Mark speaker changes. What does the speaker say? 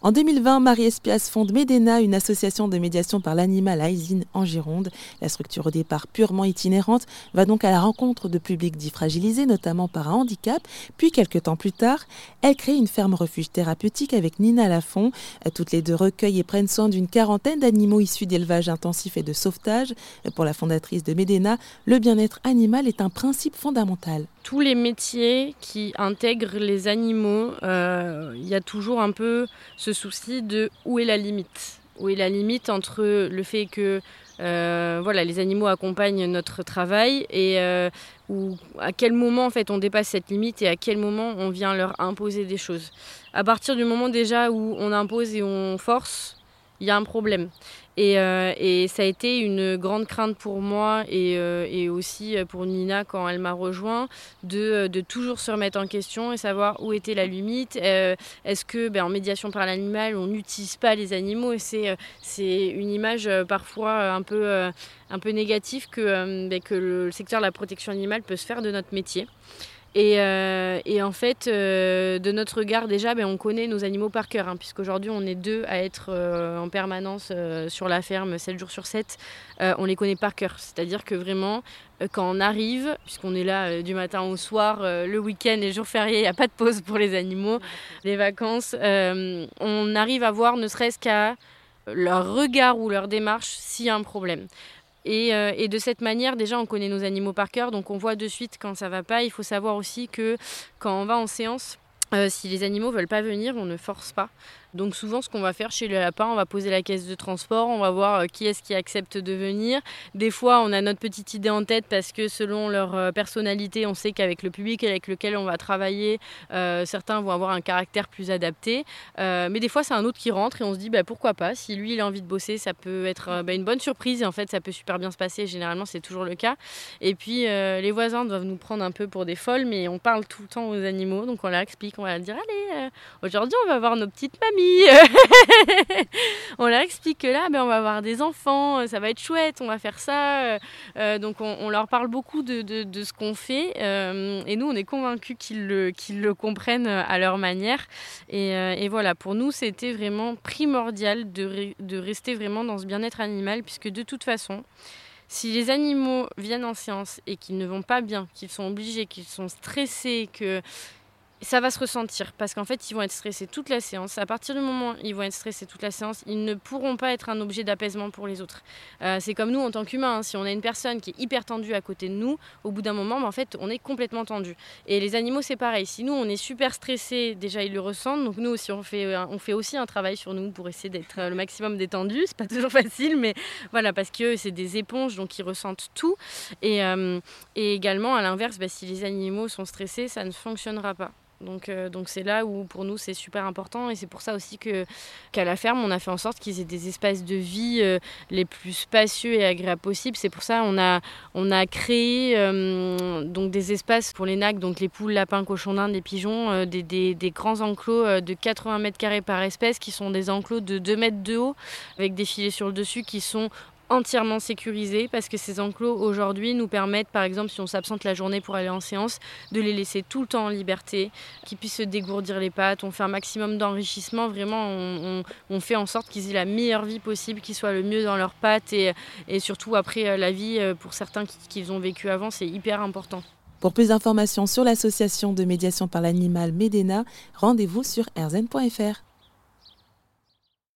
Speaker 1: En 2020, Marie Espias fonde Medena, une association de médiation par l'animal à en Gironde. La structure au départ purement itinérante va donc à la rencontre de publics dits fragilisés, notamment par un handicap. Puis, quelques temps plus tard, elle crée une ferme refuge thérapeutique avec Nina Lafont. Toutes les deux recueillent et prennent soin d'une quarantaine d'animaux issus d'élevage intensif et de sauvetage. Pour la fondatrice de Medena, le bien-être animal est un principe fondamental.
Speaker 2: Tous les métiers qui intègrent les animaux, euh, il y a toujours un peu ce souci de où est la limite Où est la limite entre le fait que euh, voilà, les animaux accompagnent notre travail et euh, à quel moment en fait on dépasse cette limite et à quel moment on vient leur imposer des choses. À partir du moment déjà où on impose et on force, il y a un problème. Euh, et, ça a été une grande crainte pour moi et, euh, aussi pour Nina quand elle m'a rejoint de, toujours se remettre en question et savoir où était la limite. Euh, est-ce que ben, en médiation par l'animal, on n'utilise pas les animaux c'est, une image parfois un peu, un peu négative que, ben, que le secteur de la protection animale peut se faire de notre métier. Euh, et, en fait, euh, de notre regard, déjà, ben, on connaît nos animaux par cœur, hein, puisqu'aujourd'hui, on est deux à être euh, en permanence sur la ferme 7 jours sur 7. on les connaît par cœur. C'est-à-dire que vraiment, quand on arrive, puisqu'on est là du matin au soir, le week-end, les jours fériés, il n'y a pas de pause pour les animaux, les vacances, on arrive à voir, ne serait-ce qu'à leur regard ou leur démarche, s'il y a un problème. Euh, et, de cette manière, déjà, on connaît nos animaux par cœur, donc on voit de suite quand ça va pas. Il faut savoir aussi que quand on va en séance, euh, si les animaux veulent pas venir, on ne force pas. Donc souvent, ce qu'on va faire chez le lapin, on va poser la caisse de transport, on va voir euh, qui est-ce qui accepte de venir. Des fois, on a notre petite idée en tête parce que selon leur euh, personnalité, on sait qu'avec le public avec lequel on va travailler, certains vont avoir un caractère plus adapté. mais des fois, c'est un autre qui rentre et on se dit bah, pourquoi pas? Si lui, il a envie de bosser, ça peut être bah, une bonne surprise et en fait, ça peut super bien se passer. Généralement, c'est toujours le cas. Et puis, les voisins doivent nous prendre un peu pour des folles, mais on parle tout le temps aux animaux, donc on leur explique, on va dire allez, aujourd'hui, on va voir nos petites mamies on leur explique que là, ben, on va avoir des enfants, ça va être chouette, on va faire ça. Euh, euh, donc on, leur parle beaucoup de, ce qu'on fait. Euh, et nous, on est convaincus qu'ils le, comprennent à leur manière. Et, voilà, pour nous, c'était vraiment primordial de rester vraiment dans ce bien-être animal, puisque de toute façon, si les animaux viennent en séance et qu'ils ne vont pas bien, qu'ils sont obligés, qu'ils sont stressés, que ça va se ressentir parce qu'en fait, ils vont être stressés toute la séance. À partir du moment où ils vont être stressés toute la séance, ils ne pourront pas être un objet d'apaisement pour les autres. Euh, c'est comme nous en tant qu'humains. Hein. Si on a une personne qui est hyper tendue à côté de nous, au bout d'un moment, bah, en fait, on est complètement tendu. Et les animaux, c'est pareil. Si nous, on est super stressés, déjà, ils le ressentent. Donc nous aussi, on fait, euh, on fait aussi un travail sur nous pour essayer d'être euh, le maximum détendu. C'est pas toujours facile, mais voilà, parce que c'est des éponges, donc ils ressentent tout. Et, également, à l'inverse, bah, si les animaux sont stressés, ça ne fonctionnera pas. Donc euh, donc c'est là où pour nous c'est super important et c'est pour ça aussi que qu'à la ferme on a fait en sorte qu'ils aient des espaces de vie euh, les plus spacieux et agréables possibles. C'est pour ça on a on créé euh, donc des espaces pour les nacs donc les poules, lapins, cochons d'Inde, les pigeons, des, des, des, grands enclos de 80 mètres carrés par espèce qui sont des enclos de 2 mètres de haut avec des filets sur le dessus qui sont entièrement sécurisés parce que ces enclos aujourd'hui nous permettent par exemple si on s'absente la journée pour aller en séance de les laisser tout le temps en liberté, qu'ils puissent se dégourdir les pattes, on fait un maximum d'enrichissement, vraiment on, fait en sorte qu'ils aient la meilleure vie possible, qu'ils soient le mieux dans leurs pattes et, surtout après euh, la vie euh, pour certains qu'ils ont vécu avant c'est hyper important.
Speaker 1: Pour plus d'informations sur l'association de médiation par l'animal Medena, rendez-vous sur erzen.fr.